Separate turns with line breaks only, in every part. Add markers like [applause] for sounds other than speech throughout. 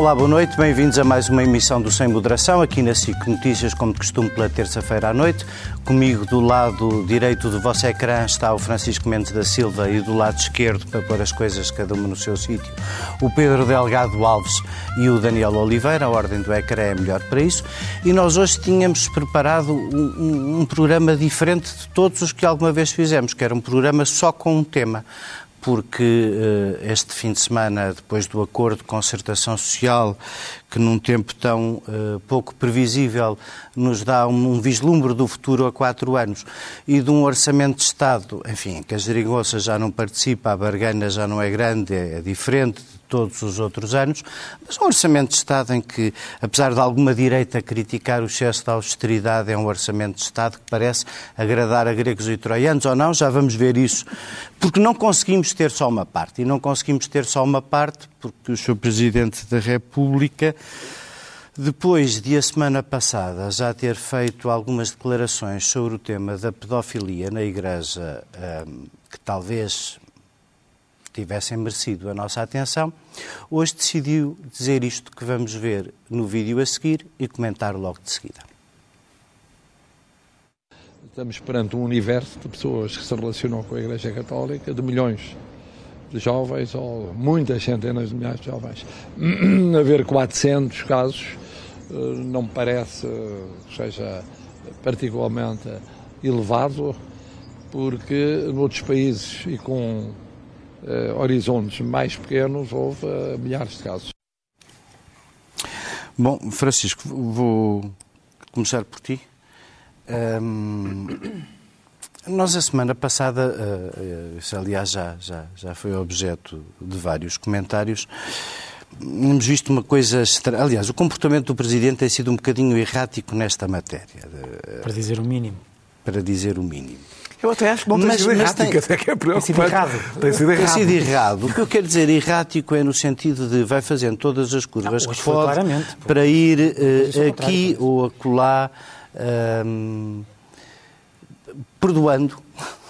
Olá, boa noite, bem-vindos a mais uma emissão do Sem Moderação, aqui na SIC Notícias, como de costume, pela terça-feira à noite. Comigo, do lado direito do vosso ecrã, está o Francisco Mendes da Silva e do lado esquerdo, para pôr as coisas cada uma no seu sítio, o Pedro Delgado Alves e o Daniel Oliveira. A ordem do ecrã é melhor para isso. E nós hoje tínhamos preparado um, um, um programa diferente de todos os que alguma vez fizemos, que era um programa só com um tema porque uh, este fim de semana, depois do acordo de concertação social, que num tempo tão uh, pouco previsível nos dá um, um, vislumbre do futuro a quatro anos, e de um orçamento de Estado, enfim, que a Gerigossa já não participa, a barganha já não é grande, é, é diferente todos os outros anos, mas um orçamento de Estado em que, apesar de alguma direita criticar o excesso de austeridade, é um orçamento de Estado que parece agradar a gregos e troianos, ou não, já vamos ver isso, porque não conseguimos ter só uma parte, e não conseguimos ter só uma parte porque o Sr. Presidente da República depois de a semana passada já ter feito algumas declarações sobre o tema da pedofilia na Igreja, que talvez tivessem merecido a nossa atenção, hoje decidiu dizer isto que vamos ver no vídeo a seguir e comentar logo de seguida.
Estamos perante um universo de pessoas que se relacionam com a Igreja Católica, de milhões de jovens, ou muitas centenas de milhares de jovens. [clears throat] Haver 400 casos eh, não me parece que seja particularmente elevado, porque noutros países e com horizontes mais pequenos, houve uh, milhares de casos.
Bom, Francisco, vou começar por ti. Um, nós, a semana passada, uh, isso aliás já, já, já foi objeto de vários comentários, temos visto uma coisa estranha. Aliás, o comportamento do Presidente tem sido um bocadinho errático nesta matéria.
Para dizer o mínimo.
Para dizer o mínimo.
Eu até acho que não tem mas, sido errático, tem, até que é
errado. Tem sido errado. Tem sido errado. O que eu quero dizer errático é no sentido de vai fazendo todas as curvas não, que pode para ir uh, aqui ou acolá um, perdoando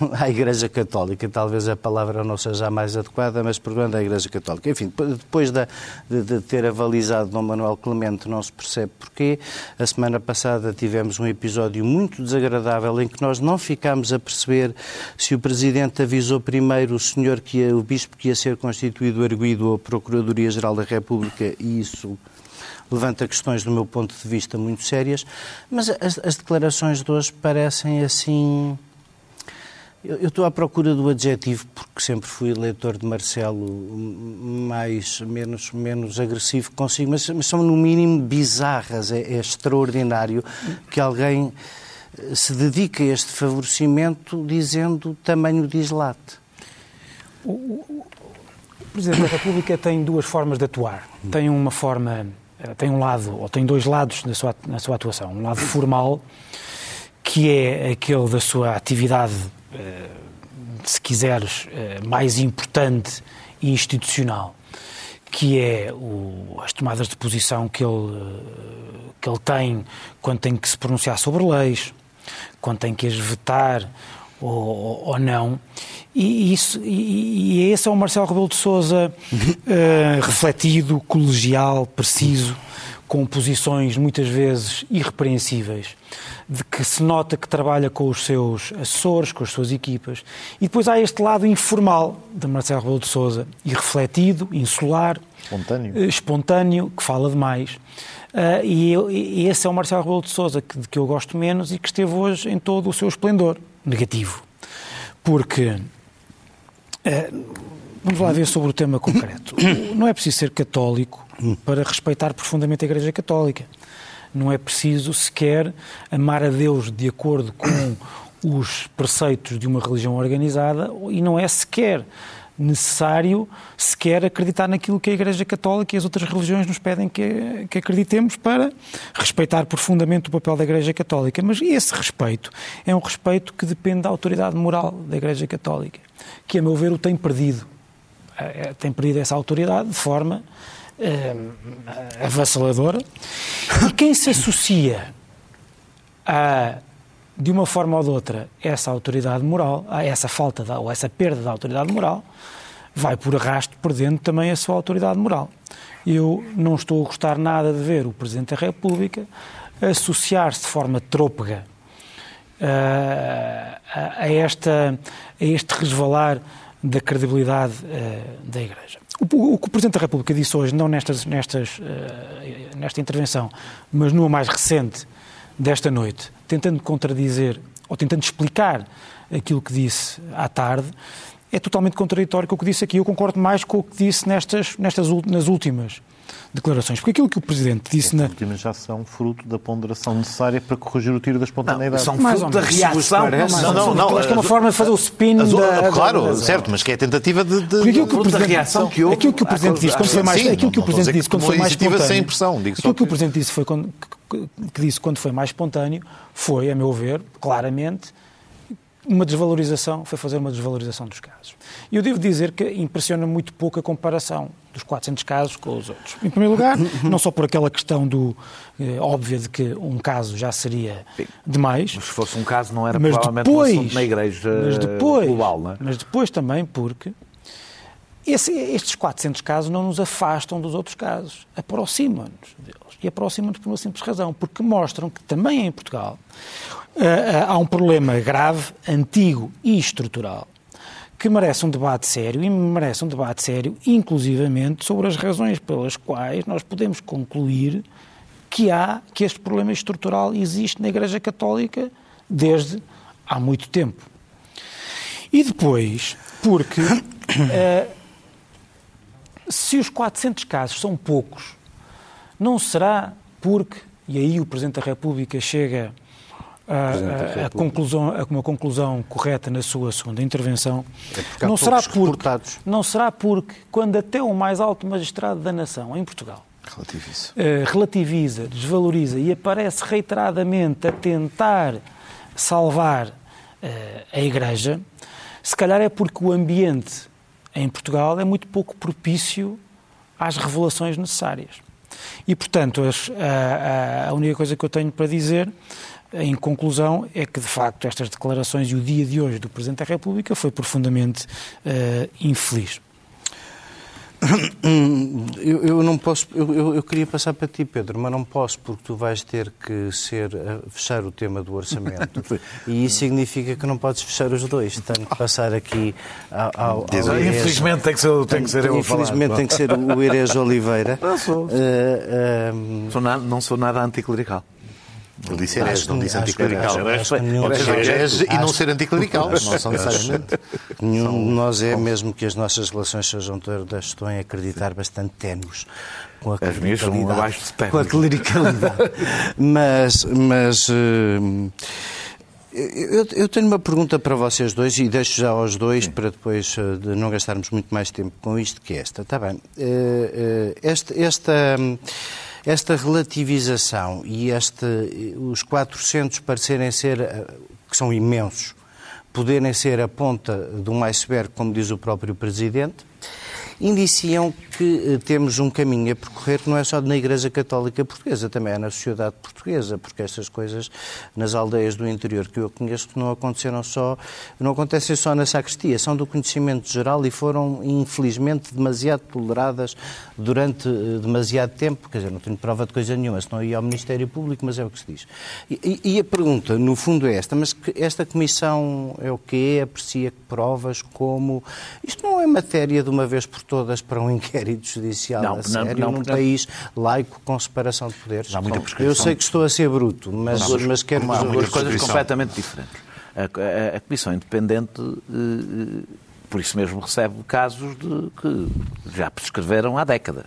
[laughs] à Igreja Católica. Talvez a palavra não seja a mais adequada, mas perdoando à Igreja Católica. Enfim, depois de, de, de, ter avalizado Dom Manuel Clemente, não se percebe porquê. A semana passada tivemos um episódio muito desagradável em que nós não ficámos a perceber se o Presidente avisou primeiro o senhor que ia, o Bispo que ia ser constituído arguído à Procuradoria-Geral da República e isso levanta questões, do meu ponto de vista, muito sérias, mas as, as declarações de hoje parecem assim. Eu, estou à procura do adjetivo, porque sempre fui leitor de Marcelo mais, menos, menos agressivo consigo, mas, mas são no mínimo bizarras. É, é extraordinário que alguém se dedique a este favorecimento dizendo tamanho dislate.
O, o, o Presidente da República tem duas formas de atuar. Tem uma forma eh, tem um lado, ou tem dois lados na sua, na sua atuação. Um lado formal, que é aquele da sua atividade, eh, se quiseres, eh, mais importante e institucional, que é o, as tomadas de posição que ele, que ele tem quando tem que se pronunciar sobre leis, quando tem que as vetar ou, ou não. E, isso, e, e esse é o Marcelo Rebelo de Sousa uh, refletido, colegial, preciso, com posições muitas vezes irrepreensíveis, de que se nota que trabalha com os seus assessores, com as suas equipas. E depois há este lado informal de Marcelo Rebelo de Sousa, irrefletido, insular,
espontâneo,
uh, espontâneo que fala demais. Uh, e, eu, e, esse é o Marcelo Rebelo de Sousa que, de que eu gosto menos e que esteve hoje em todo o seu esplendor negativo. Porque vamos lá ver sobre o tema concreto. [coughs] Não é preciso ser católico para respeitar profundamente a Igreja Católica. Não é preciso sequer amar a Deus de acordo com os preceitos de uma religião organizada e não é sequer necessário sequer acreditar naquilo que a Igreja Católica e as outras religiões nos pedem que, que acreditemos para respeitar profundamente o papel da Igreja Católica. Mas esse respeito é um respeito que depende da autoridade moral da Igreja Católica que, a meu ver, o tem perdido. Eh, eh, tem perdido essa autoridade de forma eh, avassaladora. E quem se associa a, de uma forma ou de outra, essa autoridade moral, a essa falta ou essa perda da autoridade moral, vai por arrasto perdendo também a sua autoridade moral. eu não estou a gostar nada de ver o Presidente da República associar-se de forma trôpega uh, a, esta, a este resvalar da credibilidade uh, da Igreja. O, o, que o Presidente da República disse hoje, não nestas, nestas, uh, nesta intervenção, mas numa mais recente desta noite, tentando contradizer ou tentando explicar aquilo que disse à tarde, é totalmente contraditório com o que disse aqui. Eu concordo mais com o que disse nestas, nestas nas últimas declarações. Porque aquilo que o Presidente disse
na... As últimas já são fruto da ponderação necessária para corrigir o tiro da espontaneidade.
Não, são fruto da reação.
Não, não, não. Acho que é uma forma de fazer o spin da...
Claro, certo, mas que é a tentativa de... de
aquilo que o Presidente, reação que houve... Aquilo que o Presidente disse quando foi mais... Aquilo que o Presidente disse quando foi mais
sem impressão,
Aquilo que o Presidente disse foi quando, que disse quando foi mais espontâneo foi, a meu ver, claramente, uma desvalorização, foi fazer uma desvalorização dos casos. E eu devo dizer que impressiona muito pouco a comparação dos 400 casos com os outros. Em primeiro lugar, [laughs] não só por aquela questão do eh, óbvia de que um caso já seria demais.
Mas se fosse um caso não era mas provavelmente depois, um assunto na igreja mas depois, global, não é?
Mas depois também porque esse, estes 400 casos não nos afastam dos outros casos, aproximam-nos deles. E aproximam-nos por uma simples razão, porque mostram que também em Portugal uh, há um problema grave, antigo e estrutural que merece um debate sério e merece um debate sério, inclusivamente, sobre as razões pelas quais nós podemos concluir que há, que este problema estrutural existe na Igreja Católica desde há muito tempo. E depois, porque uh, [coughs] se os 400 casos são poucos, não será porque, e aí o Presidente da República chega a, a, a, conclusão, a uma conclusão correta na sua segunda intervenção,
é não, será porque,
não será porque, quando até o mais alto magistrado da nação, em Portugal,
relativiza,
uh, relativiza desvaloriza e aparece reiteradamente a tentar salvar uh, a Igreja, se calhar é porque o ambiente em Portugal é muito pouco propício às revelações necessárias. E, portanto, as, a, a, única coisa que eu tenho para dizer em conclusão, é que de facto estas declarações e o dia de hoje do Presidente da República foi profundamente uh, infeliz. [coughs]
Eu, eu, não posso, eu, eu, queria passar para ti, Pedro, mas não posso porque tu vais ter que ser fechar o tema do orçamento [laughs] e isso significa que não podes fechar os dois. Tenho que passar aqui ao. ao, ao
infelizmente tem que ser, tem que ser eu
Infelizmente tem que ser o Erez Oliveira.
Não sou. Uh, uh, sou nada, não sou nada anticlerical.
Ele disse herege, não disse anticlerical. Herege e não ser anticlerical. Não são necessariamente. [laughs]
Nenhum de nós é, mesmo que as nossas relações sejam todas, estou a acreditar, bastante ténues.
Com a as minhas são abaixo de ténues.
Com a clericalidade. [laughs] mas, mas uh, eu, eu, tenho uma pergunta para vocês dois e deixo já aos dois Sim. para depois uh, de não gastarmos muito mais tempo com isto que esta. Está bem. Uh, esta... esta esta relativização e este, os 400 parecerem ser, eh, que são imensos, poderem ser a ponta de um iceberg, como diz o próprio Presidente, indiciam que eh, temos um caminho a percorrer que não é só na Igreja Católica Portuguesa, também é na sociedade portuguesa, porque estas coisas nas aldeias do interior que eu conheço não aconteceram só, não acontecem só na sacristia, são do conhecimento geral e foram, infelizmente, demasiado toleradas durante eh, demasiado tempo. Quer dizer, não tenho prova de coisa nenhuma, se não ia ao Ministério Público, mas é o que se diz. E, e a pergunta, no fundo, é esta, mas esta comissão é o quê? Aprecia provas como... Isto não é matéria de uma vez por todas para um inquérito judicial não, a sério não, não, num país laico com separação de poderes.
Há muita
Eu sei que estou a ser bruto, mas,
não,
mas quero...
Há duas coisas completamente diferentes. A, a, a Comissão Independente, eh, por isso mesmo, recebe casos de, que já prescreveram há décadas.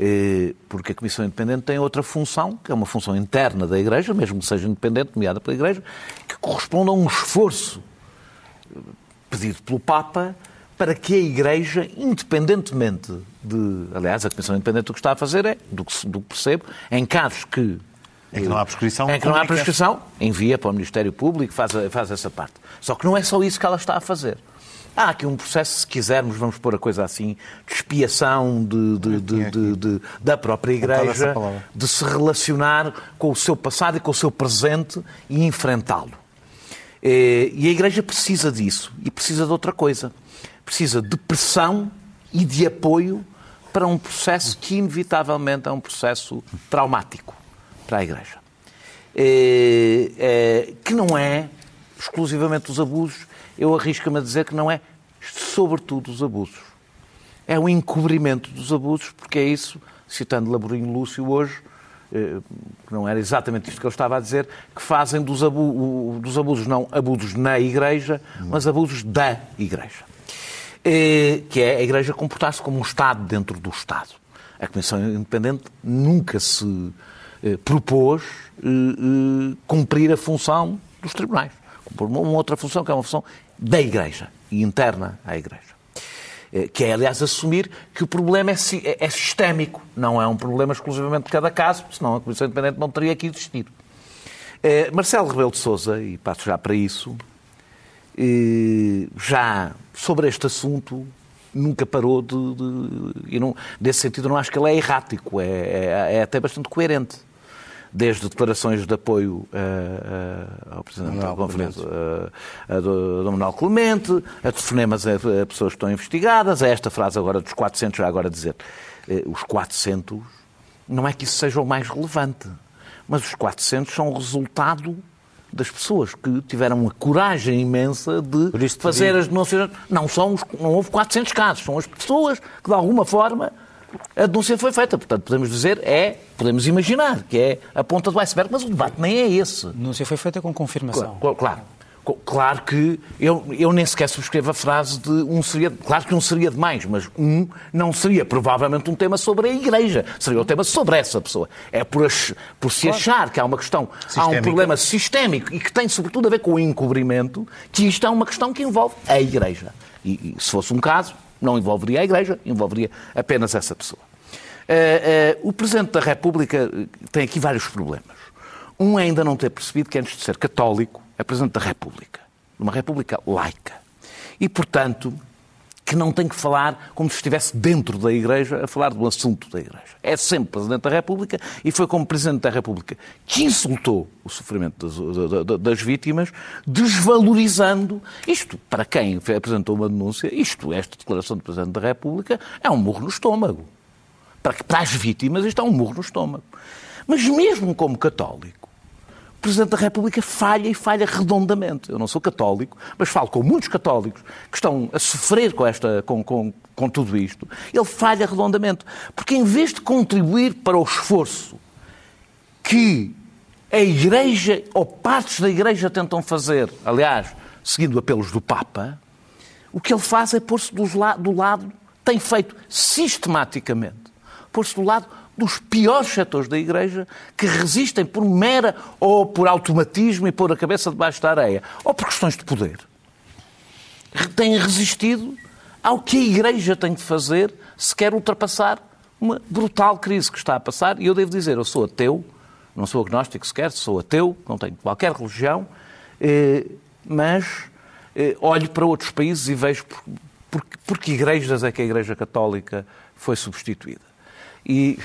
Eh, porque a Comissão Independente tem outra função, que é uma função interna da Igreja, mesmo que seja independente, nomeada pela Igreja, que corresponde a um esforço pedido pelo Papa para que a Igreja, independentemente de. Aliás, a Comissão Independente o que está a fazer é, do que, do que percebo, em casos que.
Em que não há prescrição.
Em que não há prescrição, envia para o Ministério Público, faz, faz essa parte. Só que não é só isso que ela está a fazer. Há aqui um processo, se quisermos, vamos pôr a coisa assim, de expiação de, de, de, da própria Igreja, de se relacionar com o seu passado e com o seu presente e enfrentá-lo. Eh, e a Igreja precisa disso e precisa de outra coisa precisa de pressão e de apoio para um processo que, inevitavelmente, é um processo traumático para a Igreja. É, é, que não é exclusivamente os abusos, eu arrisco-me a dizer que não é sobretudo os abusos. É o encobrimento dos abusos, porque é isso, citando Laborinho Lúcio hoje, eh, que não era exatamente isto que eu estava a dizer, que fazem dos, abu dos abusos, não abusos na Igreja, mas abusos da Igreja. Eh, que é a Igreja comportar-se como um Estado dentro do Estado. A Comissão Independente nunca se eh, propôs cumprir a função dos tribunais. Por uma outra função, que é uma função da Igreja e interna à Igreja. Eh, que é, aliás, assumir que o problema é, é, é sistémico, não é um problema exclusivamente de cada caso, senão a Comissão Independente não teria que existir. Eh, Marcelo Rebelo de Sousa, e passo já para isso, eh, já sobre este assunto nunca parou de. de e não, desse sentido, não acho que ele é errático, é, é, é até bastante coerente desde declarações de apoio uh, uh, ao Presidente da Conferência, uh, do, do Manuel Clemente, a telefonemas a, a, pessoas que estão investigadas, a esta frase agora dos 400, já agora dizer, os 400, não é que isso seja o mais relevante, mas os 400 são o resultado das pessoas que tiveram a coragem imensa de fazer as denúncias. Não, são os, não houve 400 casos, são as pessoas que, de alguma forma, a denúncia foi feita. Portanto, podemos dizer, é, podemos imaginar que é a ponta do iceberg, mas o debate nem é esse. A
denúncia foi feita com confirmação.
Claro. claro. Claro que eu, eu nem sequer subscrevo a frase de um seria. Claro que um seria demais, mas um não seria provavelmente um tema sobre a Igreja. Seria um tema sobre essa pessoa. É por, ach, por se claro. achar que há uma questão, há um problema sistémico e que tem sobretudo a ver com o encobrimento, que isto é uma questão que envolve a Igreja. E, e se fosse um caso, não envolveria a Igreja, envolveria apenas essa pessoa. Uh, uh, o Presidente da República tem aqui vários problemas. Um é ainda não ter percebido que, antes de ser católico, é Presidente da República, de uma República laica. E, portanto, que não tem que falar como se estivesse dentro da Igreja a falar do assunto da Igreja. É sempre Presidente da República e foi como Presidente da República que insultou o sofrimento das, das vítimas, desvalorizando isto. Para quem apresentou uma denúncia, isto, esta declaração do Presidente da República, é um murro no estômago. Para, para as vítimas, isto é um murro no estômago. Mas mesmo como católico, Presidente da República falha e falha redondamente. Eu não sou católico, mas falo com muitos católicos que estão a sofrer com, esta, com, com, com tudo isto. Ele falha redondamente. Porque em vez de contribuir para o esforço que a Igreja ou partes da Igreja tentam fazer, aliás, seguindo apelos do Papa, o que ele faz é pôr-se do lado, tem feito sistematicamente, pôr-se do lado dos piores setores da Igreja que resistem por mera ou por automatismo e pôr a cabeça debaixo da areia, ou por questões de poder. Têm resistido ao que a Igreja tem de fazer se quer ultrapassar uma brutal crise que está a passar. E eu devo dizer, eu sou ateu, não sou agnóstico sequer, sou ateu, não tenho qualquer religião, eh, mas eh, olho para outros países e vejo por, por, por que igrejas é que a Igreja Católica foi substituída e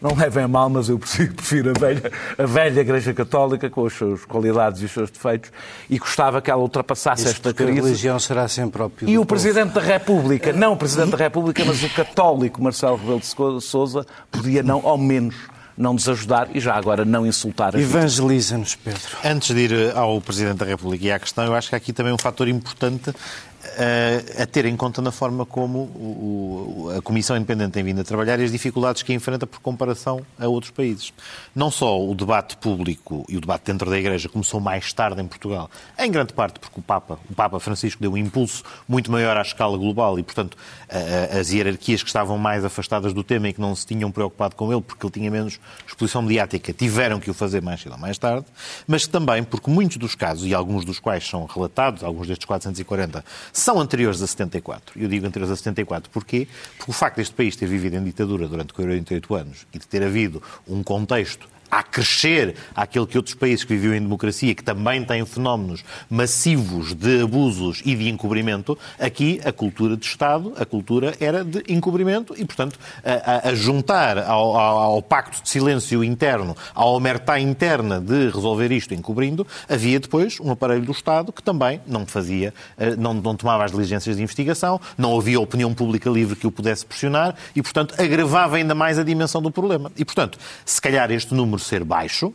não levem a mal, mas eu prefiro a velha, a velha Igreja Católica com as suas qualidades e os seus defeitos e gostava que ela ultrapassasse
Isso
esta crise.
A religião será sempre ao
E o Presidente da República, não o Presidente da República, mas o católico Marcelo Rebelo de Sousa, podia não, ao menos, não nos ajudar e já agora não insultar a
Evangeliza-nos, Pedro.
Antes de ir ao Presidente da República e à questão, eu acho que há aqui também um fator importante a, a ter em conta na forma como o, a Comissão Independente tem vindo a trabalhar e as dificuldades que enfrenta por comparação a outros países. Não só o debate público e o debate dentro da Igreja começou mais tarde em Portugal, em grande parte porque o Papa, o Papa Francisco deu um impulso muito maior à escala global e, portanto, a, as hierarquias que estavam mais afastadas do tema e que não se tinham preocupado com ele porque ele tinha menos exposição mediática tiveram que o fazer mais cedo ou mais tarde, mas também porque muitos dos casos, e alguns dos quais são relatados, alguns destes 440, são anteriores a 74. Eu digo anteriores a 74 porquê? Porque o facto deste país ter vivido em ditadura durante 48 anos e de ter havido um contexto a crescer àquele que outros países que viviam em democracia, que também têm fenómenos massivos de abusos e de encobrimento, aqui a cultura de Estado, a cultura era de encobrimento e, portanto, a, a juntar ao, ao, ao, pacto de silêncio interno, à omertá interna de resolver isto encobrindo, havia depois um aparelho do Estado que também não fazia, eh, não, não tomava as diligências de investigação, não havia opinião pública livre que o pudesse pressionar e, portanto, agravava ainda mais a dimensão do problema. E, portanto, se calhar este número ser baixo,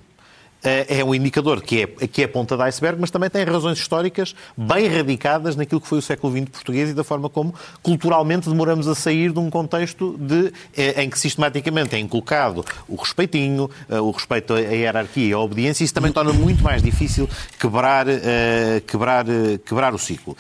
é um indicador que é, que é ponta de iceberg, mas também tem razões históricas bem radicadas naquilo que foi o século XX português e da forma como culturalmente demoramos a sair de um contexto de, eh, em que sistematicamente é inculcado o respeitinho, eh, o respeito à hierarquia e à obediência, e isso também torna muito mais difícil quebrar, quebrar, quebrar o ciclo.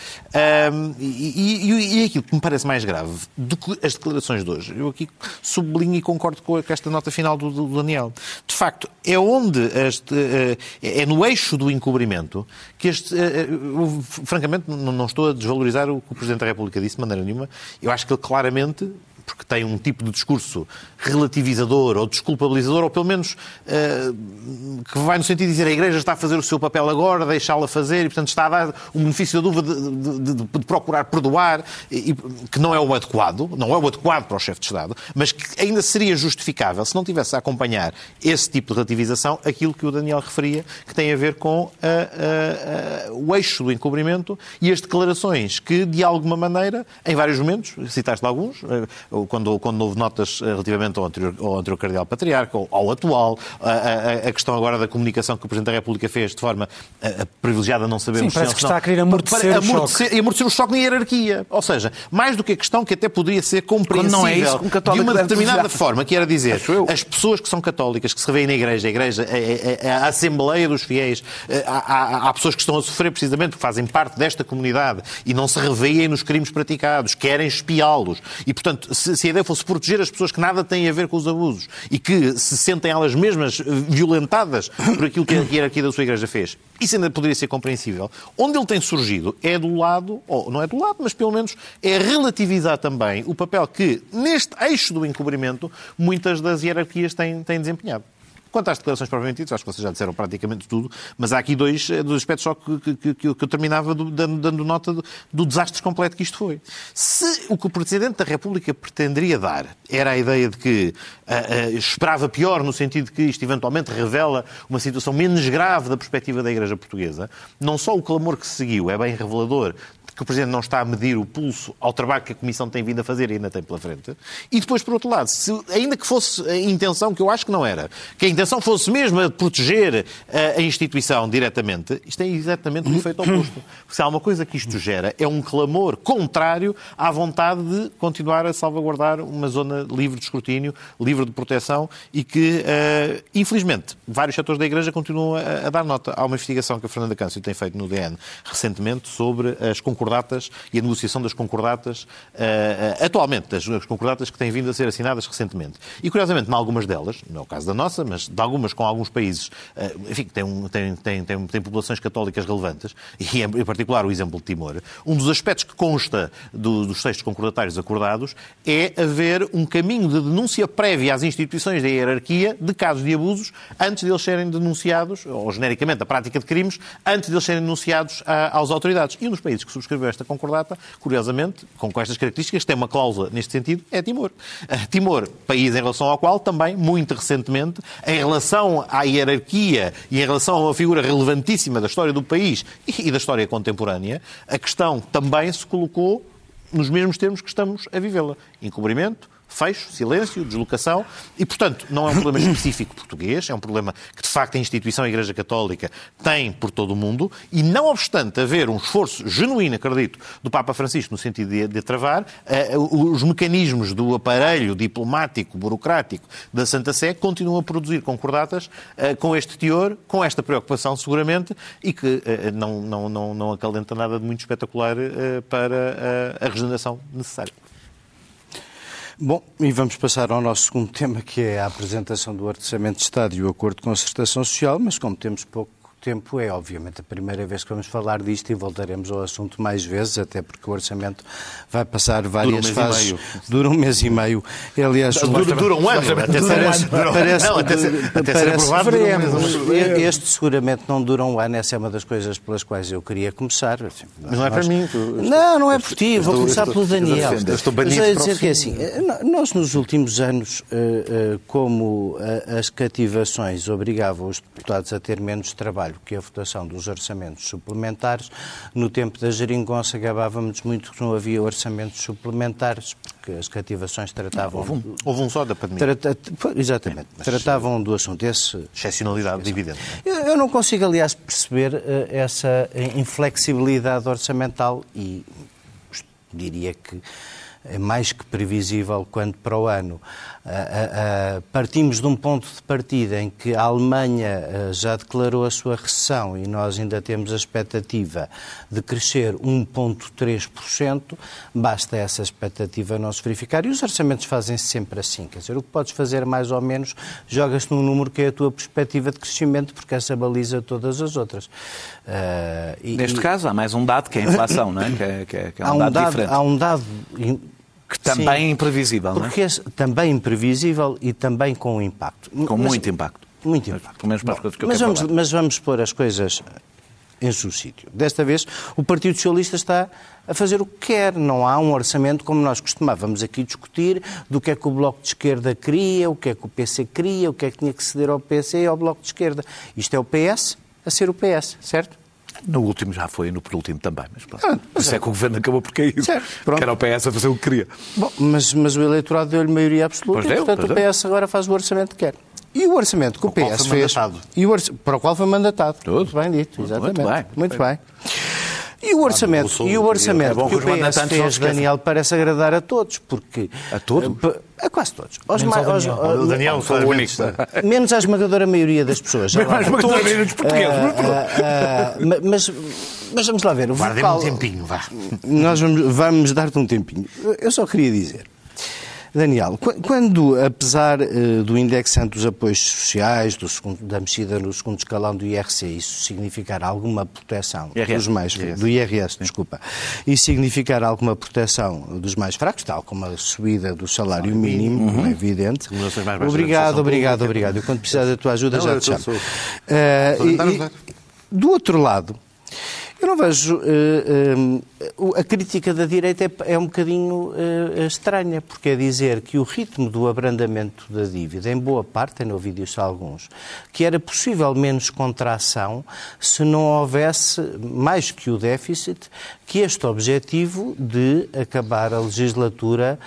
E, e, e aquilo que me parece mais grave do as declarações de hoje, eu aqui sublinho e concordo com esta nota final do, do Daniel. De facto, é onde as eh, é no eixo do encobrimento que este. Eh, eu, francamente, não estou a desvalorizar o que o Presidente da República disse de maneira nenhuma. Eu acho que ele claramente porque tem um tipo de discurso relativizador ou desculpabilizador, ou pelo menos uh, que vai no sentido de dizer a Igreja está a fazer o seu papel agora, deixá-la fazer, e portanto está a dar um benefício da dúvida de, de, de, de procurar perdoar, e, que não é o adequado, não é o adequado para o chefe de Estado, mas que ainda seria justificável se não tivesse a acompanhar esse tipo de relativização aquilo que o Daniel referia, que tem a ver com a, a, a, o eixo do encobrimento e as declarações que, de alguma maneira, em vários momentos, citaste alguns, eh, quando, quando houve notas eh, relativamente ao anterior, ao anterior Cardeal Patriarca, ao, ao atual, a, a, a, questão agora da comunicação que o Presidente da República fez de forma a, a privilegiada não sabemos
Sim, parece que está a querer amortecer,
o choque. amortecer o choque na hierarquia. Ou seja, mais do que a questão que até poderia ser compreensível não é isso um de uma determinada forma, que era dizer as pessoas que são católicas, que se revêem na Igreja, a Igreja, a, a, a Assembleia dos Fiéis, eh, há, há, pessoas que estão a sofrer precisamente porque fazem parte desta comunidade e não se reveem nos crimes praticados, querem espiá-los. E, portanto, se, se, a ideia fosse proteger as pessoas que nada têm a ver com os abusos e que se sentem elas mesmas violentadas por aquilo que a hierarquia da sua igreja fez, isso ainda poderia ser compreensível. Onde ele tem surgido é do lado, ou não é do lado, mas pelo menos é relativizar também o papel que, neste eixo do encobrimento, muitas das hierarquias têm, têm desempenhado. Quanto às declarações propriamente ditas, acho que vocês já disseram praticamente tudo, mas há aqui dois, eh, dois aspectos só que, que, que, eu terminava do, dando, dando, nota do, do, desastre completo que isto foi. Se o que o Presidente da República pretenderia dar era a ideia de que uh, uh, esperava pior, no sentido de que isto eventualmente revela uma situação menos grave da perspectiva da Igreja Portuguesa, não só o clamor que se seguiu é bem revelador que o Presidente não está a medir o pulso ao trabalho que a Comissão tem vindo a fazer e ainda tem pela frente. E depois, por outro lado, se, ainda que fosse a intenção, que eu acho que não era, que a intenção fosse mesmo a proteger a, a instituição diretamente, isto é exatamente o efeito oposto. Porque se há uma coisa que isto gera, é um clamor contrário à vontade de continuar a salvaguardar uma zona livre de escrutínio, livre de proteção e que, uh, infelizmente, vários setores da Igreja continuam a, a, dar nota. Há uma investigação que a Fernanda Câncio tem feito no DN recentemente sobre as concordatas concordatas e a negociação das concordatas, uh, atualmente, das concordatas que têm vindo a ser assinadas recentemente. E, curiosamente, em algumas delas, não é o caso da nossa, mas de algumas com alguns países, uh, enfim, que têm, têm, têm, têm, têm, populações católicas relevantes, e em particular o exemplo de Timor, um dos aspectos que consta do, dos textos concordatários acordados é haver um caminho de denúncia prévia às instituições da hierarquia de casos de abusos antes de eles serem denunciados, ou genericamente a prática de crimes, antes de eles serem denunciados às autoridades. E um dos países que subscreveu esta concordata, curiosamente, com, estas características, tem uma cláusula neste sentido, é Timor. Uh, Timor, país em relação ao qual também, muito recentemente, em relação à hierarquia e em relação a uma figura relevantíssima da história do país e, e da história contemporânea, a questão também se colocou nos mesmos termos que estamos a vivê-la. Encobrimento, fecho, silêncio, deslocação, e, portanto, não é um problema [coughs] específico português, é um problema que, de facto, a instituição a Igreja Católica tem por todo o mundo, e não obstante haver um esforço genuíno, acredito, do Papa Francisco no sentido de, de travar, uh, os mecanismos do aparelho diplomático, burocrático da Santa Sé continuam a produzir concordatas uh, com este teor, com esta preocupação, seguramente, e que uh, não, não, não, não acalenta nada de muito espetacular para a regeneração necessária.
Bom, e vamos passar ao nosso segundo [laughs] tema, que é a apresentação do Orçamento de Estado e o Acordo de Concertação Social, mas como temos pouco tempo. É, obviamente, a primeira vez que vamos falar disto e voltaremos ao assunto mais vezes, até porque o orçamento vai passar várias
um
fases. Dura um mês e meio. Aliás,
Dura, dura um ano. Até
parece, parece,
não, até ser, até ser
parece,
aprovado, dura um mês.
veremos. Este seguramente não dura um ano, essa é uma das coisas pelas quais eu queria começar. Assim,
Mas não é para mim. tu-
Não, não é por ti, vou começar pelo Daniel.
Eu estou banido
Mas
para
dizer que é assim, eh, nós nos últimos anos, eh, eh, como as cativações obrigavam os deputados a ter menos trabalho que a votação dos orçamentos suplementares, no tempo da geringonça gabávamos muito que não havia orçamentos suplementares, porque as cativações tratavam...
Houve um só da pandemia.
Trata- exatamente, tratavam do assunto. Esse,
Excepcionalidade dividendo.
eu, eu não consigo, aliás, perceber eh, essa inflexibilidade orçamental e diria que é mais que previsível quando para o ano. Ah, ah, ah, partimos de um ponto de partida em que a Alemanha já declarou a sua recessão e nós ainda temos a expectativa de crescer 1,3%. Basta essa expectativa não se verificar. E os orçamentos fazem-se sempre assim. Quer dizer, o que podes fazer mais ou menos, jogas-te num número que é a tua perspectiva de crescimento, porque essa baliza todas as outras. Ah, e-
Neste
e-
caso, há mais um dado que é a inflação, não é? Que é, que é- que é um,
há um
dado,
dado,
diferente.
há um dado
Que também é
Sim,
imprevisível, não é?
porque é também imprevisível e também com impacto.
Com
Mas-
muito impacto.
Muito impacto.
Pelo menos para as coisas que eu
mas
quero
vamos,
falar.
mas vamos pôr as coisas em seu sítio. Desta vez, o Partido Socialista está a fazer o que quer. Não há um orçamento como nós costumávamos aqui discutir do que é que o Bloco de Esquerda queria, o que é que o PC queria, o que é que tinha que ceder ao PC e ao Bloco de Esquerda. Isto é o PS a ser o PS, certo?
No último já foi, no penúltimo também. Mas pronto. Por isso é que o governo acabou por cair.
Certo, pronto.
Que era o PS a fazer o que queria.
Bom, mas, mas o eleitorado deu-lhe maioria absoluta
Pois
e,
deu,
portanto, o
deu.
PS agora faz o orçamento que quer. E o orçamento que o
o
PS
foi
fez...
mandatado.
E o orça- Para o qual foi mandatado.
Tudo.
Muito bem dito,
Muito
exatamente.
bem.
Muito bem. E o orçamento,
Bolsonaro,
e o orçamento
é
que o
que os
PS fez. Daniel, parece agradar a todos, porque...
A todos?
Eh, A quase todos. Aos
Menos
mais-
ao Daniel.
aos-
O Daniel,
Sou o único.
Menos à esmagadora maioria das pessoas.
Mais uma
vai.
coisa dos portugueses. mas pronto.
Ah, ah, ah, mas, mas vamos lá ver. O
Guardem-me um tempinho, vá.
Nós vamos, vamos dar-te um tempinho. Eu só queria dizer, Daniel, qu- quando, apesar eh, do indexante dos apoios sociais, do segundo- da mexida no segundo escalão do IRC, isso significar alguma proteção
IRS.
dos mais do IRS, desculpa, e significar alguma proteção dos mais fracos, tal como a subida do salário mínimo, é evidente.
Mais baixas da
Obrigado, obrigado, obrigado. Eu quando precisar da tua ajuda
Não,
já te chamo.
sou- tentar
e-
ajudar.
do outro lado, eu não vejo. o- a crítica da direita é, é um bocadinho eh, estranha, porque é dizer que o ritmo do abrandamento da dívida, em boa parte, tenho ouvido isso a alguns, que era possível menos contração se não houvesse, mais que o déficit, que este objetivo de acabar a legislatura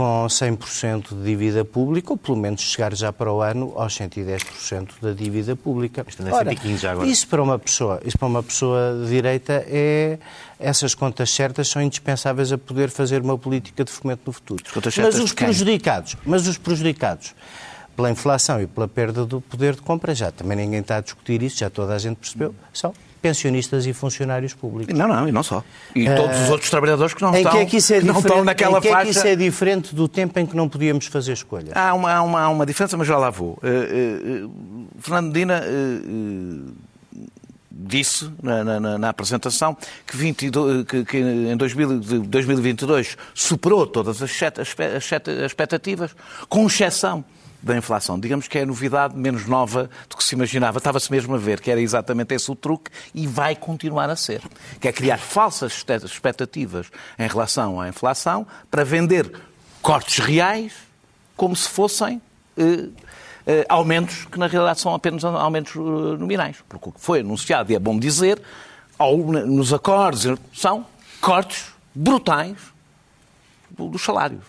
com 100% de dívida pública, ou pelo menos chegar já para o ano aos 110% da dívida pública.
Isto anda a 115 já agora.
Isso para uma pessoa, isso para uma pessoa de direita é essas contas certas são indispensáveis a poder fazer uma política de fomento no futuro. mas os prejudicados, mas os prejudicados pela inflação e pela perda do poder de compra, já também ninguém está a discutir isso, já toda a gente percebeu, são pensionistas e funcionários públicos.
Não, não, e não só. E todos os outros trabalhadores que não
Em
estão,
que é que é
que não estão naquela
em que é
faixa.
que isso é diferente do tempo em que não podíamos fazer escolha?
Há uma, há, uma, há uma diferença, mas já lá vou. Eh, eh, Fernando Medina disse na, na- na- apresentação que, 22 que- que em 2000 de 2022 superou todas as sete- as as sete expectativas, com exceção da inflação. Digamos que é a novidade menos nova do que se imaginava. Estava-se mesmo a ver que era exatamente esse o truque e vai continuar a ser. Que é criar falsas expectativas em relação à inflação para vender cortes reais como se fossem eh, eh, aumentos que na realidade são apenas aumentos eh, nominais. Porque o que foi anunciado, e é bom dizer, ao- nos acordos, são cortes brutais do- dos salários.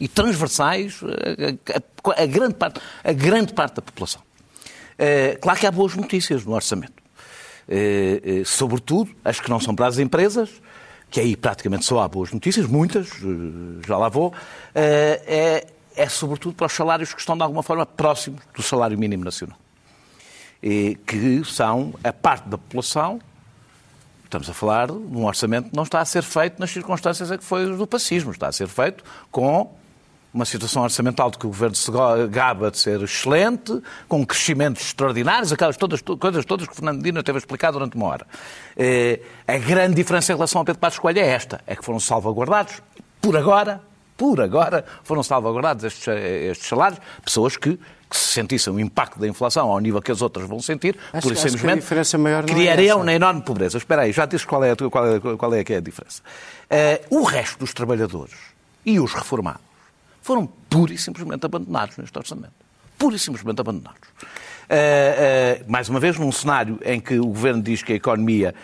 E transversais eh, a, a- a grande, parte, a grande parte da população. Eh, claro que há boas notícias no orçamento. Eh, sobretudo as que não são para as empresas, que aí praticamente só há boas notícias, muitas, já lá vou, é, é sobretudo para os salários que estão de alguma forma próximos do salário mínimo nacional. E que são a parte da população Estamos a falar de um orçamento que não está a ser feito nas circunstâncias em que foi do pacismo. Está a ser feito com uma situação orçamental de que o governo se gaba de ser excelente, com crescimentos extraordinários, aquelas todas, coisas todas que o Fernando Dino teve explicado durante uma hora. Eh, a grande diferença em relação ao Pedro Passos Coelho é esta, é que foram salvaguardados, por agora, por agora, foram salvaguardados estes, estes salários, pessoas que que se sentissem o impacto da inflação ao nível que as outras vão sentir,
acho, por isso simplesmente
criariam é na enorme pobreza. Espera aí, já disse qual é, qual é, qual é, que é a diferença. Uh, o resto dos trabalhadores e os reformados foram pura e simplesmente abandonados neste orçamento. Pura e simplesmente abandonados. Uh, uh, mais uma vez, num cenário em que o governo diz que a economia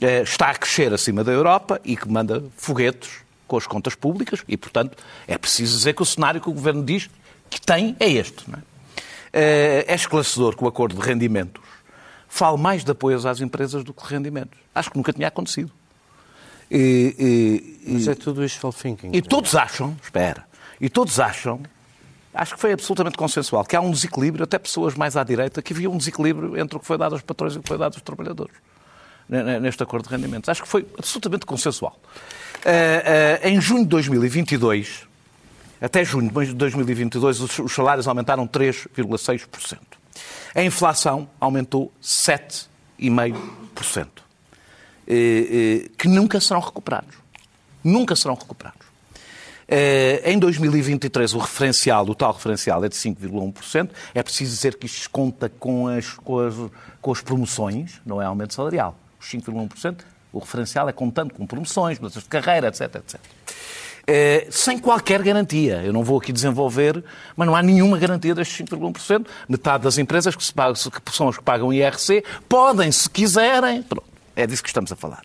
uh, está a crescer acima da Europa e que manda foguetes com as contas públicas e, portanto, é preciso dizer que o cenário que o governo diz que tem é este. É? é esclarecedor que o acordo de rendimentos fale mais de apoios às empresas do que de rendimentos. Acho que nunca tinha acontecido.
E, e, Mas é tudo wishful thinking.
E todos acham, espera, e todos acham, acho que foi absolutamente consensual, que há um desequilíbrio, até pessoas mais à direita, que havia um desequilíbrio entre o que foi dado aos patrões e o que foi dado aos trabalhadores neste acordo de rendimentos. Acho que foi absolutamente consensual. Uh, uh, em junho de 2022, até junho de 2022, os salários aumentaram 3,6%. A inflação aumentou 7,5%. Eh, eh, que nunca serão recuperados. Nunca serão recuperados. Eh, em 2023, o referencial, o tal referencial, é de 5,1%. É preciso dizer que isto conta com as, com as, com as promoções, não é aumento salarial. Os 5,1%, o referencial é contando com promoções, mudanças de carreira, etc, etc. É, sem qualquer garantia. Eu não vou aqui desenvolver, mas não há nenhuma garantia destes 5,1%. Metade das empresas que, pagam, que são as que pagam IRC podem, se quiserem. Pronto, é disso que estamos a falar.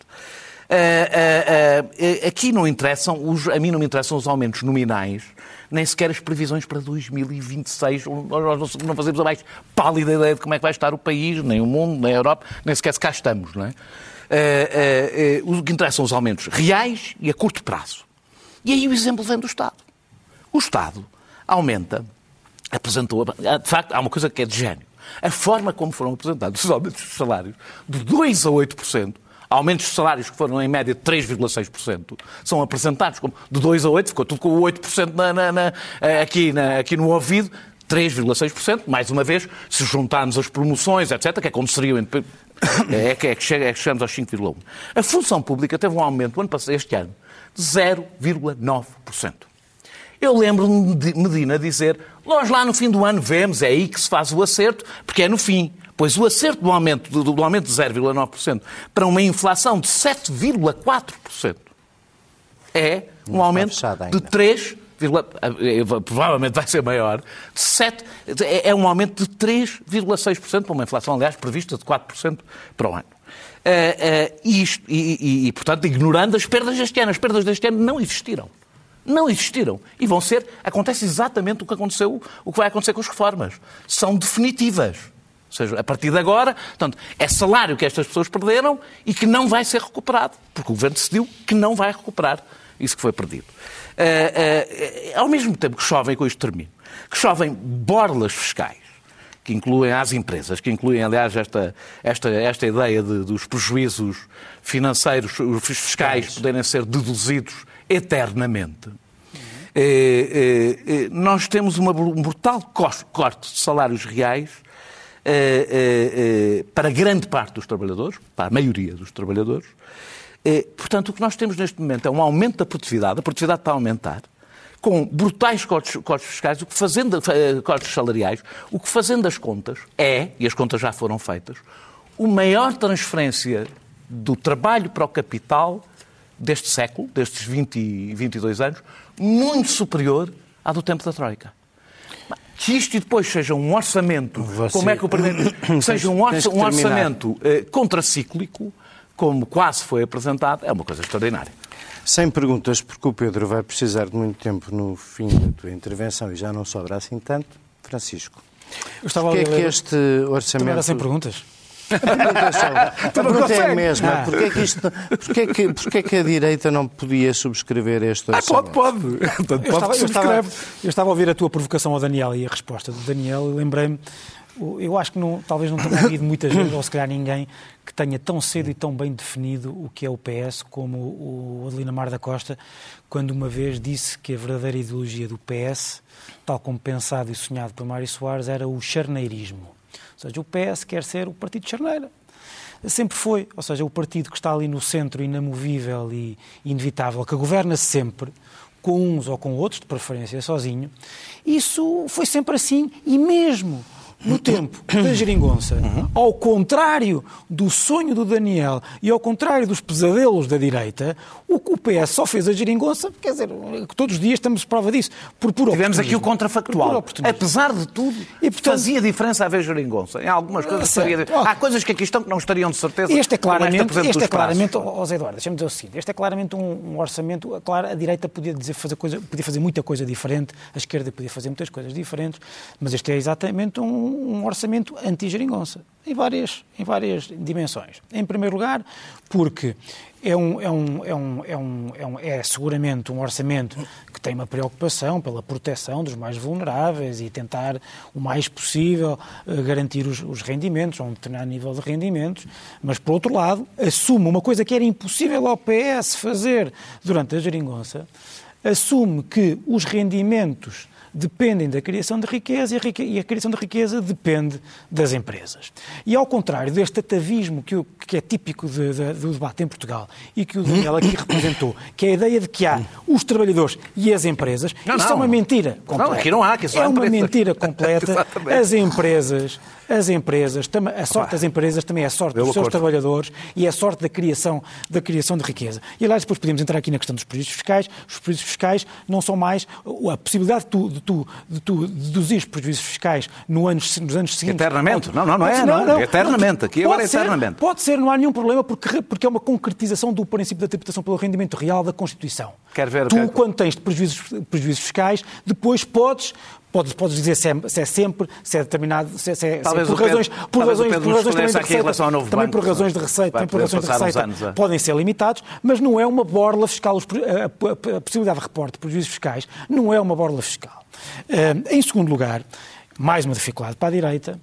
Uh, uh, uh, aqui não interessam, os, a mim não me interessam os aumentos nominais, nem sequer as previsões para 2026. Nós não fazemos a mais pálida ideia de como é que vai estar o país, nem o mundo, nem a Europa, nem sequer se cá estamos. Não é? o que interessam os aumentos reais e a curto prazo. E aí o exemplo vem do Estado. O Estado aumenta, apresentou, de facto, há uma coisa que é de gênio. A forma como foram apresentados os aumentos de salários, de 2% a 8%, aumentos de salários que foram em média de 3,6%, são apresentados como de 2 a 8, ficou tudo com o 8% na, na, na, aqui, aqui no ouvido, 3,6%, mais uma vez, se juntarmos as promoções, etc., que é como seria [coughs] é que, é que chegamos aos 5,1%. A função pública teve um aumento ano passado, este ano de 0,9%. Eu lembro-me de Medina dizer, nós lá no fim do ano vemos, é aí que se faz o acerto, porque é no fim. Pois o acerto do aumento, do, do aumento de 0,9% para uma inflação de 7,4% é um aumento de 3, eh, provavelmente vai ser maior, de 7, é, é um aumento de 3,6% para uma inflação, aliás, prevista de 4% para o ano. Uh, uh, isto, e, e, e, portanto, ignorando as perdas deste ano. As perdas deste ano não existiram. Não existiram. E vão ser. Acontece exatamente o que aconteceu, o que vai acontecer com as reformas. São definitivas. Ou seja, a partir de agora, portanto, é salário que estas pessoas perderam e que não vai ser recuperado. Porque o governo decidiu que não vai recuperar isso que foi perdido. Uh, ao mesmo tempo que chovem, com isto termino, que chovem borlas fiscais que incluem às empresas, que incluem, aliás, esta, esta, esta ideia de, dos prejuízos financeiros, os fiscais poderem ser deduzidos eternamente. É, nós temos uma, um brutal corte de salários reais para grande parte dos trabalhadores, para a maioria dos trabalhadores. portanto, o que nós temos neste momento é um aumento da produtividade, a produtividade está a aumentar, com brutais cortes, cortes fiscais, o que fazendo, eh, cortes salariais, o que fazendo as contas é, e as contas já foram feitas, o maior transferência do trabalho para o capital deste século, destes 20 e 22 anos, muito superior à do tempo da Troika. Que isto depois seja um orçamento, Você... como é que o Presidente... [coughs] seja um, orça, um orçamento eh, contracíclico, como quase foi apresentado, é uma coisa extraordinária.
Sem perguntas, porque o Pedro vai precisar de muito tempo no fim da tua intervenção e já não sobra assim tanto. Francisco,
estava que
é que este orçamento...
Era sem perguntas?
A pergunta é, a é mesma. Ah. Porquê, que isto, porquê, que, porquê que a direita não podia subscrever este orçamento?
Ah, pode, pode. pode
eu, estava, eu, estava, eu estava a ouvir a tua provocação ao Daniel e a resposta do Daniel e lembrei-me eu acho que não, talvez não tenha havido muita gente, ou se calhar ninguém, que tenha tão cedo e tão bem definido o que é o PS como o Adelina Mar da Costa, quando uma vez disse que a verdadeira ideologia do PS, tal como pensado e sonhado por Mário Soares, era o charneirismo. Ou seja, o PS quer ser o partido de charneira. Sempre foi, ou seja, o partido que está ali no centro, inamovível e inevitável, que governa sempre, com uns ou com outros, de preferência sozinho. Isso foi sempre assim e mesmo no tempo da geringonça, ao contrário do sonho do Daniel e ao contrário dos pesadelos da direita, o que o PS só fez a geringonça, quer dizer, todos os dias estamos prova disso, por puro
Tivemos aqui o contrafactual. Apesar de tudo, e, portanto, fazia diferença haver geringonça. Em algumas coisas faria... Há coisas que aqui estão que não estariam de certeza.
Este é claramente, este é claramente, oh, Zé Eduardo, deixa-me dizer o seguinte, este é claramente um, um orçamento, claro, a direita podia, dizer, fazer coisa, podia fazer muita coisa diferente, a esquerda podia fazer muitas coisas diferentes, mas este é exatamente um um orçamento anti-geringonça, em várias, em várias dimensões. Em primeiro lugar, porque é, um, é, um, é, um, é, um, é, um, é seguramente um orçamento que tem uma preocupação pela proteção dos mais vulneráveis e tentar o mais possível eh, garantir os, os rendimentos, a um determinado nível de rendimentos, mas, por outro lado, assume uma coisa que era impossível ao PS fazer durante a geringonça, assume que os rendimentos dependem da criação de riqueza e a criação de riqueza depende das empresas. E ao contrário deste atavismo que, que é típico de, de, do debate em Portugal e que o Daniel aqui [coughs] representou, que é a ideia de que há os trabalhadores e as empresas, não, isto é não. é uma mentira completa.
Não, aqui não há, aqui
só
É
uma mentira [laughs] completa. as empresas as empresas, a sorte das empresas também é a sorte dos seus trabalhadores e é a sorte da criação, da criação de riqueza. E, aliás, depois podemos entrar aqui na questão dos prejuízos fiscais. Os prejuízos fiscais não são mais a possibilidade de tu, de tu, de tu deduzir prejuízos fiscais no anos, nos anos seguintes.
Eternamente. Não, não, não é. Não, não, eternamente. Aqui agora é eternamente.
Pode ser, não há nenhum problema, porque, porque é uma concretização do princípio da tributação pelo rendimento real da Constituição.
Quer ver,
tu, quando tens prejuízos, prejuízos fiscais, depois podes Podes, podes dizer se é, se é, sempre, se é determinado, se é, se é,
talvez
por razões, por razões, por razões também de receita,
também
por razões de receita, também por razões de receita anos, é. podem ser limitados, mas não é uma borla fiscal, a, a, a possibilidade de reporte de prejuízos fiscais não é uma borla fiscal. Uh, em segundo lugar, mais uma dificuldade para a direita,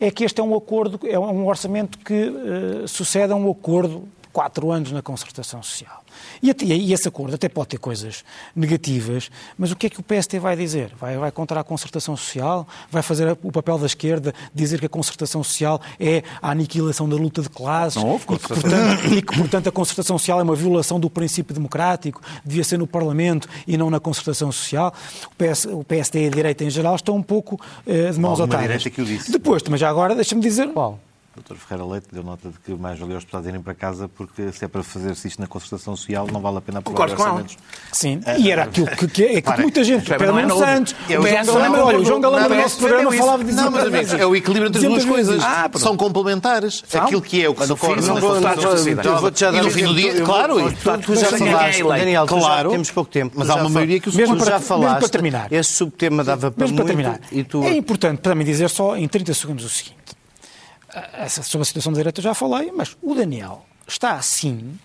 é que este é um acordo, é um orçamento que uh, sucede a um acordo quatro anos na concertação social. E, e, esse acordo até pode ter coisas negativas, mas o que é que o PST vai dizer? Vai, vai contra a concertação social? Vai fazer o papel da esquerda dizer que a concertação social é a aniquilação da luta de classes
Não houve
e, que, portanto, e que, portanto, a concertação social é uma violação do princípio democrático, devia ser no Parlamento e não na concertação social? O, PS, o PST e a direita em geral estão um pouco uh, de mãos atadas. Depois, também já agora, deixa-me dizer...
Qual? Dr. Ferreira Leite deu nota de que mais valia os deputados irem para casa porque se é para fazer-se isto na concertação social não vale a pena aprovar orçamentos.
Sim, uh, e era aquilo que, que, é, que muita gente, o Pedro Nuno Santos, o João Galamba, olha, o João Galamba no nosso programa falava de
Não, mas amigos, é o equilíbrio entre as duas coisas. Ah, são complementares. Aquilo que é o que se
Vou-te já dar
no fim do dia, claro.
Tu já falaste, Daniel, claro, temos pouco tempo.
Mas há uma maioria que o
Mesmo já falaste, para terminar. esse subtema dava para muito.
É importante para mim dizer só em 30 segundos o seguinte sobre a situação da direita já falei, mas o Daniel está assim,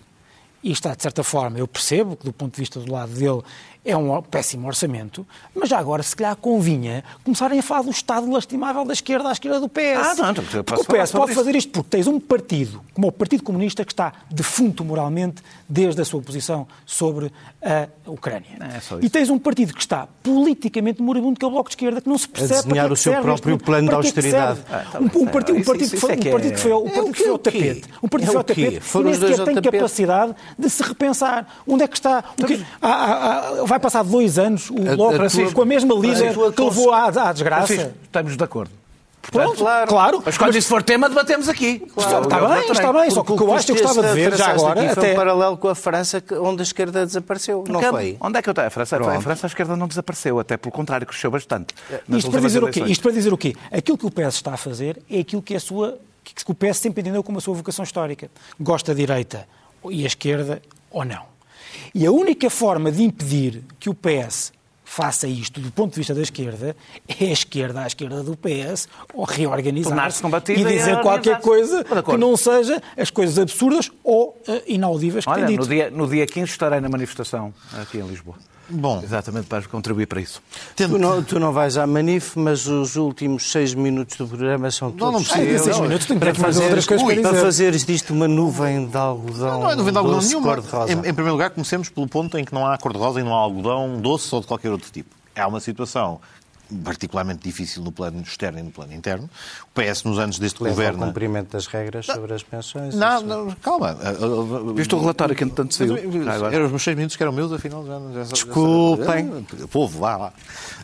e está de certa forma, eu percebo que do ponto de vista do lado dele é um péssimo orçamento, mas já agora, se calhar, convinha começarem a falar do Estado lastimável da esquerda à esquerda do PS.
Ah, não, então,
porque o PS pode fazer isto porque tens um partido, como o Partido Comunista, que está defunto moralmente desde a sua posição sobre a Ucrânia.
É
e tens um partido que está politicamente moribundo, que é o Bloco de Esquerda, que não se percebe a
desenhar
o
seu próprio
este,
plano de austeridade.
Ah, tá um, partido, que foi, ao tapete. Um partido que foi ao tapete e nem sequer tem capacidade de se repensar. Onde é que está? Vai passar dois anos o Bloco com a mesma líder que levou à desgraça.
Estamos de acordo.
Portanto, Pronto, claro. claro.
Mas quando mas... isso for tema, debatemos aqui.
Claro, está bem, está bem. Só que o que eu acho que eu gostava de ver já agora.
Até... Foi um paralelo com a França, onde a esquerda desapareceu. Não foi?
Onde é que eu estou? A França, a França a esquerda não desapareceu, até pelo contrário, cresceu bastante.
Isto para, dizer o quê? Isto para dizer o quê? Aquilo que o PS está a fazer é aquilo que a sua que o PS sempre entendeu como a sua vocação histórica. Gosta a direita e a esquerda ou não. E a única forma de impedir que o PS faça isto do ponto de vista da esquerda, é a esquerda à esquerda do PS ou reorganizar-se e dizer qualquer coisa que não seja as coisas absurdas ou uh, inaudíveis que
Olha,
tem
dito. No dia, no dia 15 estarei na manifestação aqui em Lisboa.
Bom.
exatamente para contribuir para isso.
Tu não, tu não vais à Manif, mas os últimos seis minutos do programa são
Não, não
todos
precisa.
teus.
seis minutos, tenho
para fazeres,
outras coisas para
para fazeres disto uma nuvem de algodão.
Não é dúvida alguma
doce
nenhuma. Em, em primeiro lugar, comecemos pelo ponto em que não há cor-de-rosa e não há algodão doce ou de qualquer outro tipo. Há uma situação particularmente difícil no plano externo e no plano interno. O PS, nos anos deste
Leva
governo...
cumprimento das regras sobre as pensões.
Não,
isso.
não, calma.
Viste o relatório que entretanto saiu? Agora.
Eram os meus seis minutos que eram meus, afinal já, já,
Desculpem.
já- Povo, vá lá.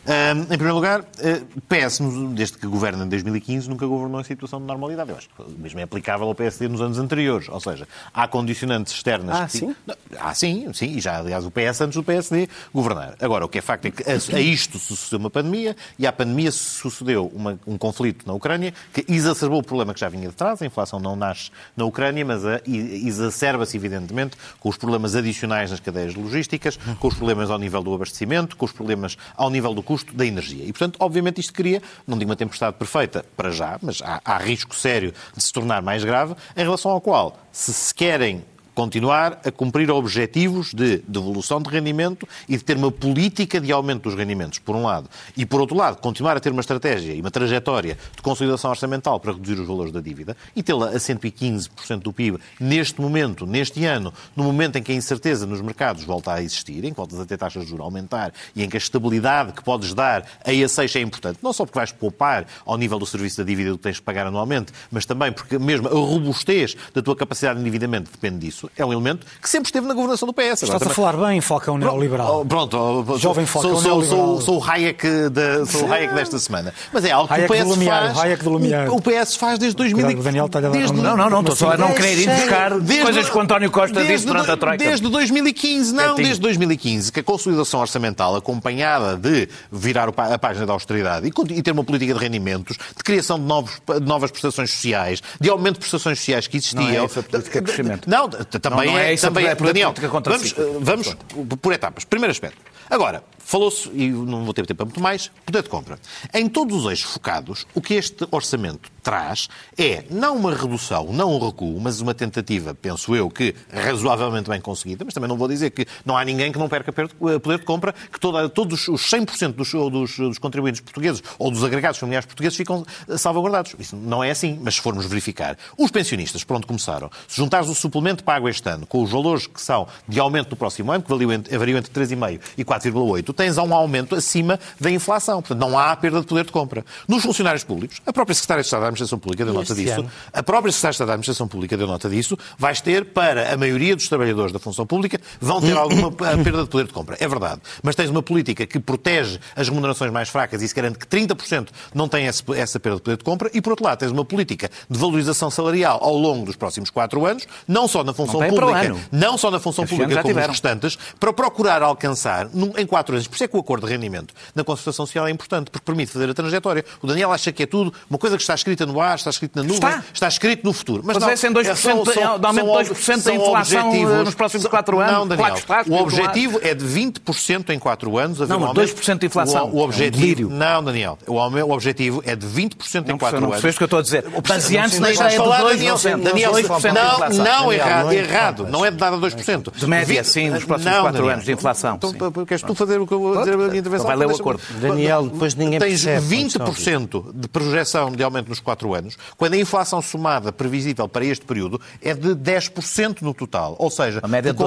Ahm, em primeiro lugar, eh, PS, desde que governa em 2015, nunca governou em situação de normalidade. Eu acho que o mesmo é aplicável ao PSD nos anos anteriores. Ou seja, há condicionantes externas.
Ah,
que-
sim?
Não, Ah, sim, sim. E já, aliás, o PS antes do PSD governar. Agora, o que é facto é que a, a isto sucedeu uma pandemia e à pandemia sucedeu uma- um conflito na Ucrânia que exacerbou o problema que já vinha de trás. A inflação não nasce na Ucrânia, mas exacerba-se, evidentemente, com os problemas adicionais nas cadeias logísticas, com os problemas ao nível do abastecimento, com os problemas ao nível do custo da energia. E, portanto, obviamente, isto cria, não digo uma tempestade perfeita para já, mas há, há risco sério de se tornar mais grave, em relação ao qual, se se querem continuar a cumprir objetivos de devolução de rendimento e de ter uma política de aumento dos rendimentos, por um lado, e por outro lado, continuar a ter uma estratégia e uma trajetória de consolidação orçamental para reduzir os valores da dívida e tê-la a 115% do PIB neste momento, neste ano, no momento em que a incerteza nos mercados volta a existir, em que voltas a ter taxas de juros aumentar e em que a estabilidade que podes dar a esse eixo é importante, não só porque vais poupar ao nível do serviço da dívida que tens de pagar anualmente, mas também porque mesmo a robustez da tua capacidade de endividamento depende disso, é um elemento que sempre esteve na governação do PS. Agora
Estás a
também-
falar bem, Falcão Neoliberal.
Oh, Pronto, oh,
Jovem
sou,
Falcão
sou, sou,
neoliberal.
sou o Hayek, da, sou o Hayek desta semana. Mas é algo que
Hayek
o PS
Lumiar,
faz.
Hayek do Lumiar.
O, PS faz desde 2000.
Cuidado, o Daniel está-lhe a dar
desde,
Não, não, não, estou só a não querer ir
Desde-
buscar
desde-
coisas que o António Costa
desde
disse durante a Troika.
Desde 2015, não,
Quietinho.
desde 2015, que a consolidação orçamental, acompanhada de virar a página da austeridade e, ter uma política de rendimentos, de criação de, novos, de novas prestações sociais, de aumento de prestações sociais que existiam.
Não é essa a política de crescimento.
Não, também
Não, não é
é. também é, Daniel,
contra
vamos, eh, vamos por etapas. Primeiro aspecto. Agora, falou-se, e não vou ter tempo para muito mais, poder de compra. Em todos os eixos focados, o que este orçamento traz é não uma redução, não um recuo, mas uma tentativa, penso eu, que razoavelmente bem conseguida, mas também não vou dizer que não há ninguém que não perca per- eh, poder de compra, que toda- todos os 100% dos, dos, dos contribuintes portugueses ou dos agregados familiares portugueses ficam eh, salvaguardados. Isso não é assim, mas se formos verificar, os pensionistas, por onde começaram, se juntares o suplemento pago este ano com os valores que são de aumento no próximo ano, que variam entre, variam entre 3,5% e 4,8%, tens um aumento acima da inflação. Portanto, não há perda de poder de compra. Nos funcionários públicos, a própria Secretária de Estado Administração Pública deu nota disso,
ano?
a própria Estado da Administração Pública deu nota disso, vais ter, para a maioria dos trabalhadores da função pública, vão ter alguma [coughs] perda de poder de compra. É verdade. Mas tens uma política que protege as remunerações mais fracas e se garante que 30% não têm essa perda de poder de compra. E, por outro lado, tens uma política de valorização salarial ao longo dos próximos quatro anos, não só na função pública, não só na função
Este
pública como nos restantes, para procurar alcançar em quatro anos. Por isso é que o acordo de rendimento na concertação social é importante, porque permite fazer a trajetória. O Daniel acha que é tudo uma coisa que está escrita no ar, está escrita na nuvem,
Está.
escrito no futuro. Mas
Mas
não,
é sem 2%
são-
de-
são-
de aumento de
são
2% da inflação, eh, nos próximos quatro anos.
Não, Daniel.
Está,
o objetivo é de 20% em quatro anos. haver
Não,
um aumento.
2% de inflação.
O, o
É um
objetivo, não, Daniel. O, o objetivo é de 20% em
Não,
quatro
não
anos.
percebes o que eu estou a dizer. Baseando-se na ideia de
falar,
2%.
Daniel. Daniel,
2% de
não, não, errado, errado. Não é de dar a 2%.
De média, sim, nos próximos
Não,
quatro
Daniel.
anos de inflação,
Então, queres tu fazer o que eu vou dizer a minha intervenção?
vai ler o acordo.
Daniel, depois ninguém
Tens
percebe,
20% de projeção de aumento nos 4 anos, quando a inflação somada previsível para este período é de 10% no total. Ou seja,
A média de.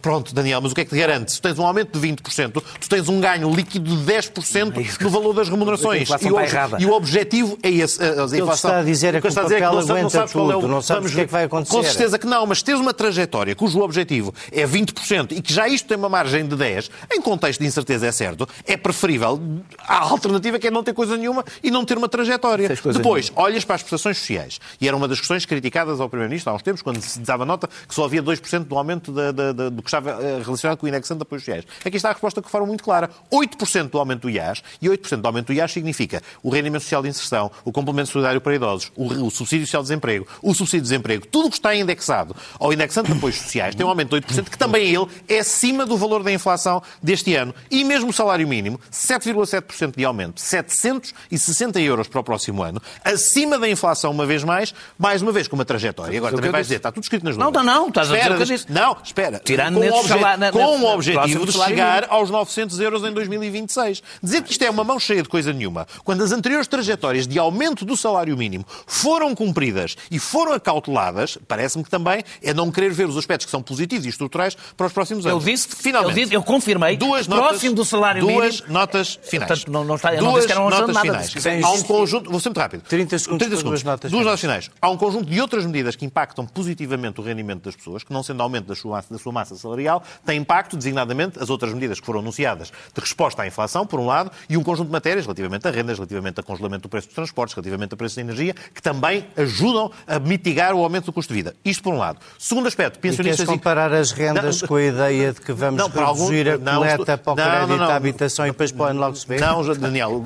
Pronto, Daniel, mas o que é que te garante? Se tens um aumento de 20%, tu tens um ganho líquido de 10% no valor das remunerações. E
errada.
e o objetivo é esse. A, a
que
inflação,
está a dizer é que o
dizer é
papel
não sa- não
aguenta
sabes qual é
tudo,
o-
não sabes o que é que vai acontecer.
Com certeza que não, mas tens uma trajetória cujo objetivo é 20% e que já isto tem uma margem de 10%, em contexto de incerteza é certo, é preferível. A alternativa que é não ter coisa nenhuma e não ter uma trajetória. Depois, olhas para as prestações sociais. E era uma das questões criticadas ao Primeiro-Ministro há uns tempos, quando se dava nota que só havia 2% do aumento da- da- da- do que estava eh, relacionado com o indexante de apoios sociais. Aqui está a resposta de forma muito clara. 8% do aumento do IAS, e 8% do aumento do IAS significa o rendimento social de inserção, o complemento solidário para idosos, o, o subsídio social de desemprego, o subsídio de desemprego, tudo o que está indexado ao indexante de apoios sociais tem um aumento de 8%, que também ele é acima do valor da inflação deste este ano. E mesmo o salário mínimo, 7,7% de aumento, 760 euros para o próximo ano, acima da inflação uma vez mais, mais uma vez com uma trajetória. Agora também vais dizer, está tudo escrito nas
Não,
nuvens.
não, não, estás a dizer o que eu disse.
Não, espera.
Tirando
com, obje-
salário-
com
nesse-
o objetivo
próximo
de chegar
mínimo.
aos 900 euros em 2026. Dizer que isto é uma mão cheia de coisa nenhuma, quando as anteriores trajetórias de aumento do salário mínimo foram cumpridas e foram acauteladas, parece-me que também é não querer ver os aspectos que são positivos e estruturais para os próximos
Eu
anos.
disse,
finalmente.
eu, disse, eu confirmei,
Duas
próximo
notas,
do salário
duas
mínimo.
notas finais.
Portanto, não- não está- eu não
duas
disse que era um
notas
nada,
finais. Há um conjunto, vou ser muito rápido.
30 segundos para duas notas
Duas notas finais. Há um conjunto de outras medidas que impactam positivamente o rendimento das pessoas, que não sendo aumento da sua, da sua massa salarial, têm impacto, designadamente, as outras medidas que foram anunciadas de resposta à inflação, por um lado, e um conjunto de matérias relativamente a rendas, relativamente a congelamento do preço dos transportes, relativamente a preços de energia, que também ajudam a mitigar o aumento do custo de vida. Isto por um lado. Segundo aspecto,
E queres
pensionistas...
comparar as rendas
Não,
com a ideia de que vamos
Não, para algum-
reduzir a
não,
coleta
estou-
para o
não,
crédito
não, não.
à habitação e depois podem logo se ver?
Não, Daniel,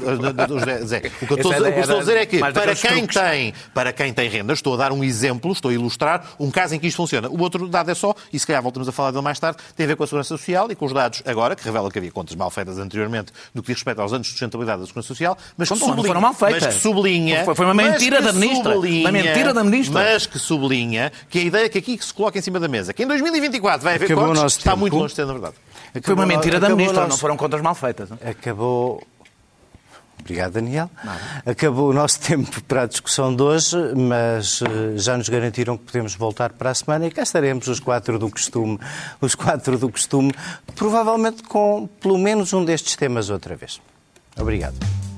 José, o que eu estou,
Esse é
o que eu estou a dizer é que para
daqueles
quem, tem, para quem tem rendas, estou a dar um exemplo, estou a ilustrar um caso em que isto funciona. O outro dado é só, e se calhar voltamos a falar dele mais tarde, tem a ver com a Segurança Social e com os dados agora, que revelam que havia contas mal feitas anteriormente no que diz respeito aos anos de sustentabilidade da Segurança Social, mas que
Não, não
sublinha,
foram mal feitas.
Mas que sublinha...
Foi- foi uma mentira
que
da ministra.
sublinha-
Uma mentira da ministra.
Mas que sublinha que a ideia que aqui se coloca em cima da mesa, que em 2024 vai haver
Acabou nosso
está
tempo.
muito longe de ser na verdade.
Foi uma mentira da
acabou
ministra,
nosso-
não foram contas mal feitas. não?
Acabou. Obrigado, Daniel. Acabou o nosso [laughs] tempo para a discussão de hoje, mas eh, já nos garantiram que podemos voltar para a semana e cá estaremos os quatro do costume, os quatro do costume, provavelmente com pelo menos um destes temas outra vez. Obrigado.